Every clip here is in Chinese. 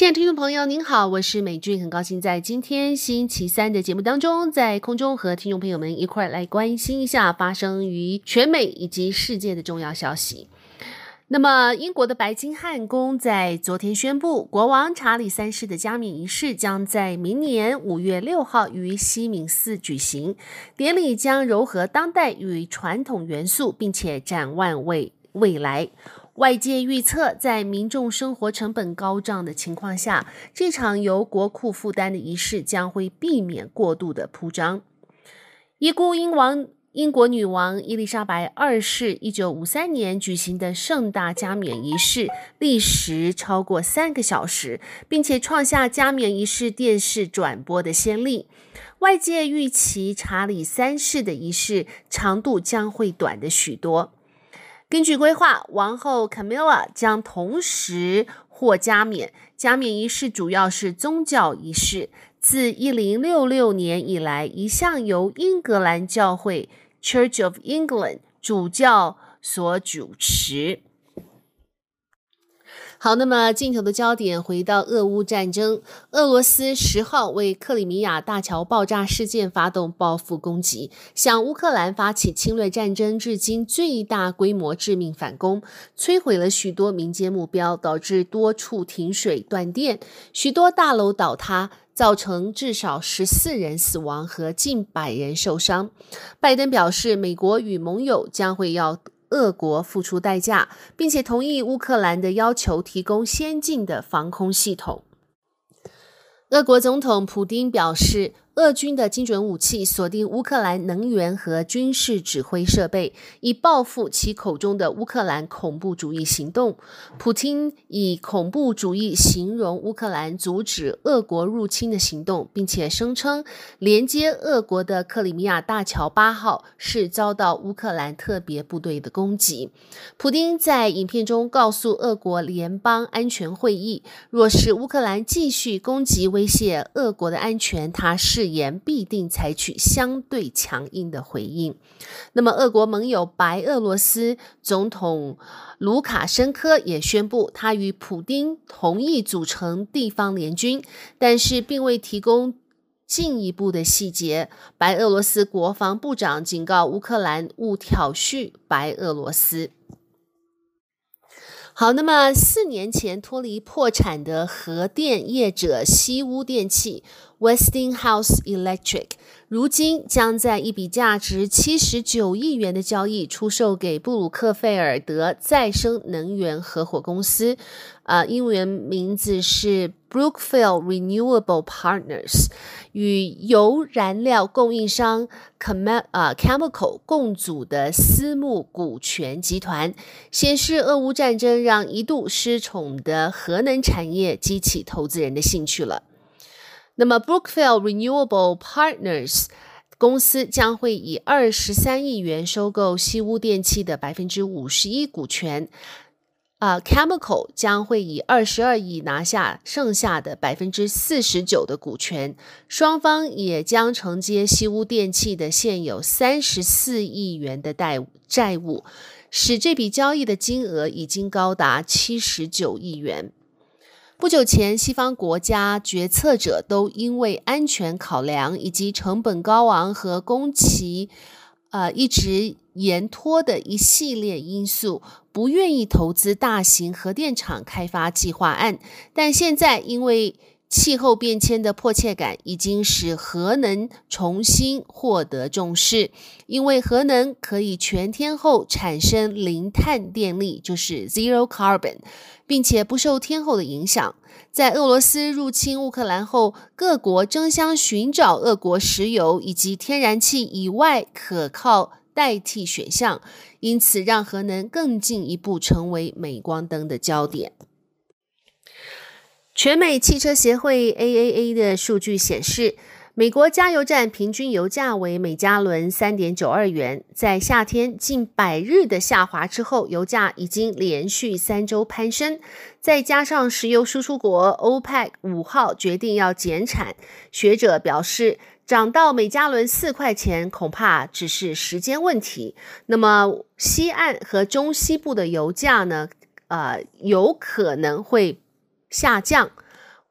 亲爱的听众朋友，您好，我是美俊，很高兴在今天星期三的节目当中，在空中和听众朋友们一块来关心一下发生于全美以及世界的重要消息。那么，英国的白金汉宫在昨天宣布，国王查理三世的加冕仪式将在明年五月六号于西敏寺举行，典礼将糅合当代与传统元素，并且展望为未来。外界预测，在民众生活成本高涨的情况下，这场由国库负担的仪式将会避免过度的铺张。已故英王英国女王伊丽莎白二世一九五三年举行的盛大加冕仪式，历时超过三个小时，并且创下加冕仪式电视转播的先例。外界预期查理三世的仪式长度将会短的许多。根据规划，王后卡米拉将同时获加冕。加冕仪式主要是宗教仪式，自一零六六年以来，一向由英格兰教会 （Church of England） 主教所主持。好，那么镜头的焦点回到俄乌战争。俄罗斯十号为克里米亚大桥爆炸事件发动报复攻击，向乌克兰发起侵略战争至今最大规模致命反攻，摧毁了许多民间目标，导致多处停水断电，许多大楼倒塌，造成至少十四人死亡和近百人受伤。拜登表示，美国与盟友将会要俄国付出代价，并且同意乌克兰的要求，提供先进的防空系统。俄国总统普丁表示，俄军的精准武器锁定乌克兰能源和军事指挥设备，以报复其口中的乌克兰恐怖主义行动。普丁以恐怖主义形容乌克兰阻止俄国入侵的行动，并且声称连接俄国的克里米亚大桥八号是遭到乌克兰特别部队的攻击。普丁在影片中告诉俄国联邦安全会议，若是乌克兰继续攻击威胁俄国的安全，他是誓言必定采取相对强硬的回应。那么，俄国盟友白俄罗斯总统卢卡申科也宣布，他与普丁同意组成地方联军，但是并未提供进一步的细节。白俄罗斯国防部长警告乌克兰勿挑衅白俄罗斯。好，那么四年前脱离破产的核电业者西屋电器 （Westinghouse Electric） 如今将在一笔价值七十九亿元的交易出售给布鲁克菲尔德再生能源合伙公司。啊，英文名字是 Brookfield Renewable Partners，与油燃料供应商 Chem 啊 Chemical 共组的私募股权集团，显示俄乌战争让一度失宠的核能产业激起投资人的兴趣了。那么 Brookfield Renewable Partners 公司将会以二十三亿元收购西屋电器的百分之五十一股权。啊、，Chemical 将会以二十二亿拿下剩下的百分之四十九的股权，双方也将承接西屋电器的现有三十四亿元的贷债务，使这笔交易的金额已经高达七十九亿元。不久前，西方国家决策者都因为安全考量以及成本高昂和工期，呃，一直延拖的一系列因素。不愿意投资大型核电厂开发计划案，但现在因为气候变迁的迫切感，已经使核能重新获得重视。因为核能可以全天候产生零碳电力，就是 zero carbon，并且不受天候的影响。在俄罗斯入侵乌克兰后，各国争相寻找俄国石油以及天然气以外可靠代替选项，因此让核能更进一步成为镁光灯的焦点。全美汽车协会 AAA 的数据显示，美国加油站平均油价为每加仑三点九二元，在夏天近百日的下滑之后，油价已经连续三周攀升。再加上石油输出国 OPEC 五号决定要减产，学者表示，涨到每加仑四块钱，恐怕只是时间问题。那么，西岸和中西部的油价呢？呃，有可能会下降。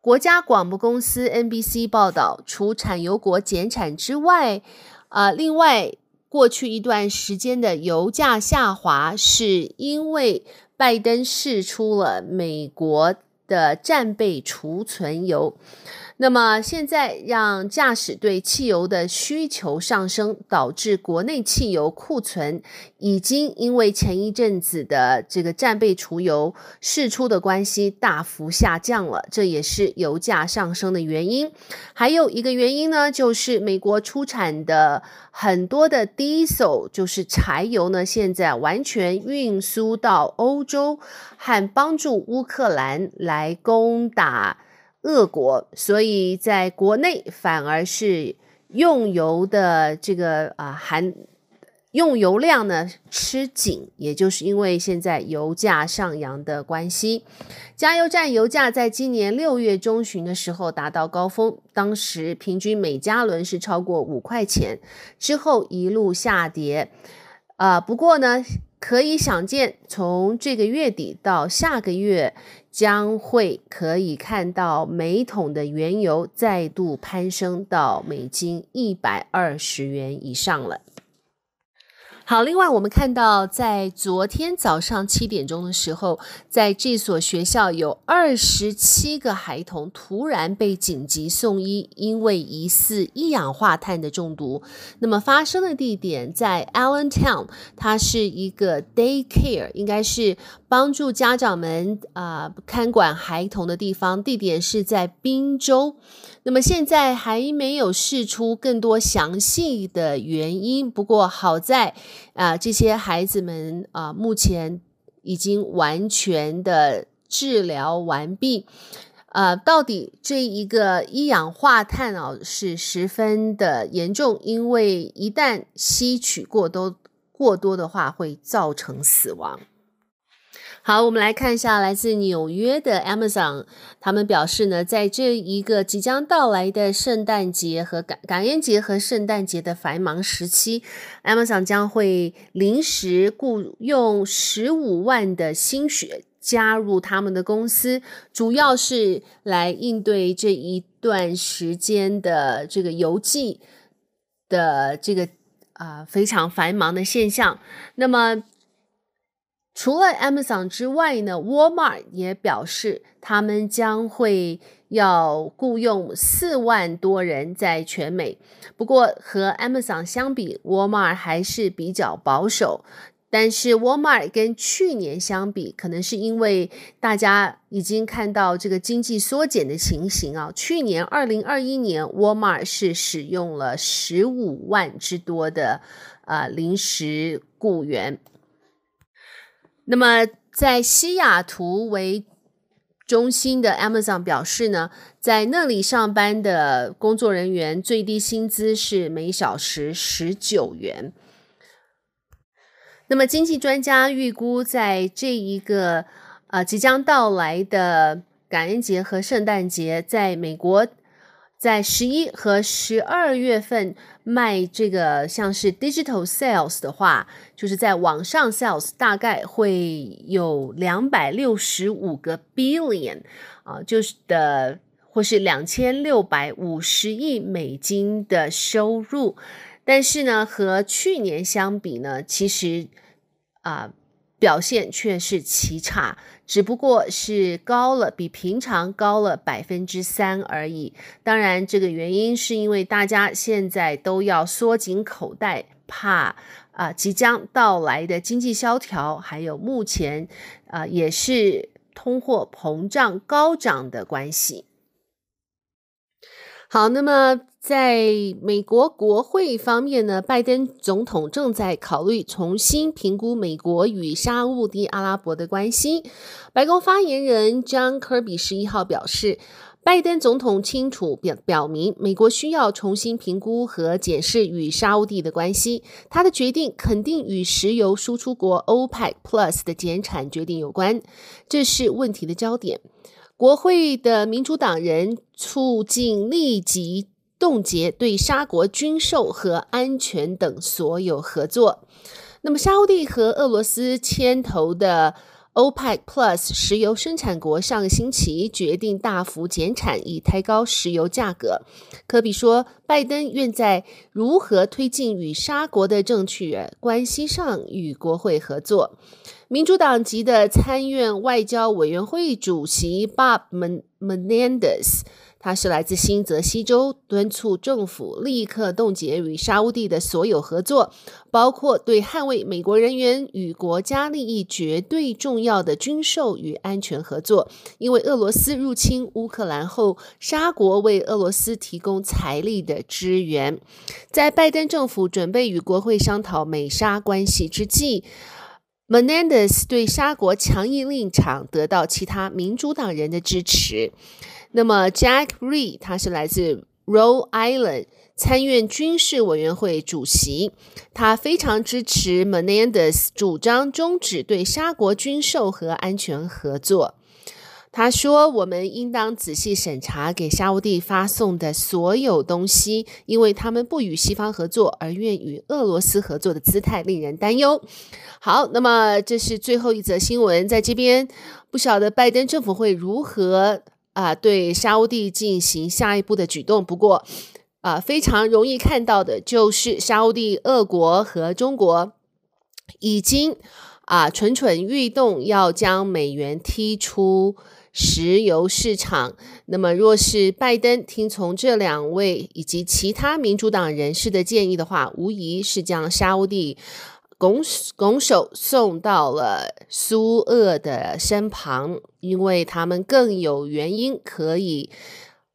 国家广播公司 NBC 报道，除产油国减产之外，啊、呃，另外过去一段时间的油价下滑，是因为拜登释出了美国的战备储存油。那么现在让驾驶对汽油的需求上升，导致国内汽油库存已经因为前一阵子的这个战备储油释出的关系大幅下降了，这也是油价上升的原因。还有一个原因呢，就是美国出产的很多的 diesel，就是柴油呢，现在完全运输到欧洲，和帮助乌克兰来攻打。恶果，所以在国内反而是用油的这个啊含用油量呢吃紧，也就是因为现在油价上扬的关系。加油站油价在今年六月中旬的时候达到高峰，当时平均每加仑是超过五块钱，之后一路下跌。啊，不过呢，可以想见，从这个月底到下个月。将会可以看到每桶的原油再度攀升到每斤一百二十元以上了。好，另外我们看到，在昨天早上七点钟的时候，在这所学校有二十七个孩童突然被紧急送医，因为疑似一氧化碳的中毒。那么发生的地点在 Allentown，它是一个 daycare，应该是帮助家长们啊、看管孩童的地方。地点是在宾州。那么现在还没有释出更多详细的原因，不过好在啊、这些孩子们啊、目前已经完全的治疗完毕。呃，到底这一个一氧化碳啊是十分的严重，因为一旦吸取过多过多的话，会造成死亡。好，我们来看一下来自纽约的 Amazon，他们表示呢，在这一个即将到来的圣诞节和感感恩节和圣诞节的繁忙时期，Amazon 将会临时雇佣十五万的新血加入他们的公司，主要是来应对这一段时间的这个邮寄的这个啊、非常繁忙的现象。那么。除了 Amazon 之外呢，Walmart 也表示他们将会要雇佣四万多人在全美。不过和 Amazon 相比，Walmart 还是比较保守。但是 Walmart 跟去年相比，可能是因为大家已经看到这个经济缩减的情形啊。去年二零二一年，Walmart 是使用了十五万之多的呃临时雇员。那么，在西雅图为中心的 Amazon 表示呢，在那里上班的工作人员最低薪资是每小时十九元。那么，经济专家预估，在这一个呃即将到来的感恩节和圣诞节，在美国。在十一和十二月份卖这个像是 digital sales 的话，就是在网上 sales 大概会有两百六十五个 billion 啊，就是的或是两千六百五十亿美金的收入，但是呢，和去年相比呢，其实啊。表现却是奇差，只不过是高了，比平常高了百分之三而已。当然，这个原因是因为大家现在都要缩紧口袋，怕啊、即将到来的经济萧条，还有目前啊、也是通货膨胀高涨的关系。好，那么在美国国会方面呢，拜登总统正在考虑重新评估美国与沙乌地阿拉伯的关系。白宫发言人 John Kirby 十一号表示，拜登总统清楚表表明，美国需要重新评估和检视与沙乌地的关系。他的决定肯定与石油输出国 OPEC Plus 的减产决定有关，这是问题的焦点。国会的民主党人促进立即冻结对沙国军售和安全等所有合作。那么，沙乌地和俄罗斯牵头的 OPEC Plus 石油生产国上个星期决定大幅减产，以抬高石油价格。科比说，拜登愿在如何推进与沙国的正确关系上与国会合作。民主党籍的参院外交委员会主席 Bob Menendez。他是来自新泽西州，敦促政府立刻冻结与沙乌地的所有合作，包括对捍卫美国人员与国家利益绝对重要的军售与安全合作。因为俄罗斯入侵乌克兰后，沙国为俄罗斯提供财力的支援。在拜登政府准备与国会商讨美沙关系之际，Menendez 对沙国强硬立场得到其他民主党人的支持。那么，Jack Reed 他是来自 Rhode Island 参院军事委员会主席，他非常支持 Menendez 主张终止对沙国军售和安全合作。他说：“我们应当仔细审查给沙乌地发送的所有东西，因为他们不与西方合作，而愿与俄罗斯合作的姿态令人担忧。”好，那么这是最后一则新闻，在这边不晓得拜登政府会如何。啊，对沙乌地进行下一步的举动。不过，啊，非常容易看到的就是沙乌地、俄国和中国已经啊蠢蠢欲动，要将美元踢出石油市场。那么，若是拜登听从这两位以及其他民主党人士的建议的话，无疑是将沙乌地。拱拱手送到了苏俄的身旁，因为他们更有原因可以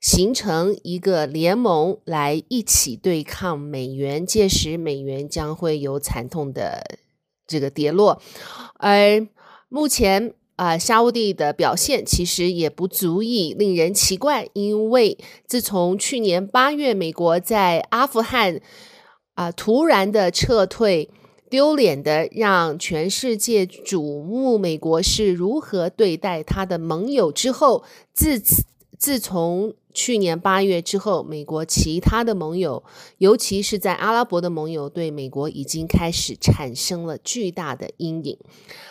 形成一个联盟来一起对抗美元，届时美元将会有惨痛的这个跌落。而目前啊、呃，沙乌地的表现其实也不足以令人奇怪，因为自从去年八月美国在阿富汗啊、突然的撤退。丢脸的，让全世界瞩目。美国是如何对待他的盟友之后，自此自从去年八月之后，美国其他的盟友，尤其是在阿拉伯的盟友，对美国已经开始产生了巨大的阴影。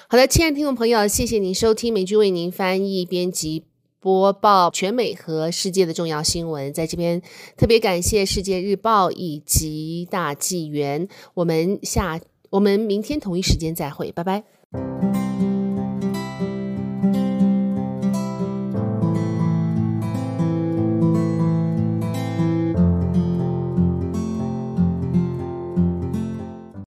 好的，亲爱的听众朋友，谢谢您收听美剧为您翻译、编辑、播报全美和世界的重要新闻。在这边特别感谢《世界日报》以及大纪元。我们下。我们明天同一时间再会，拜拜。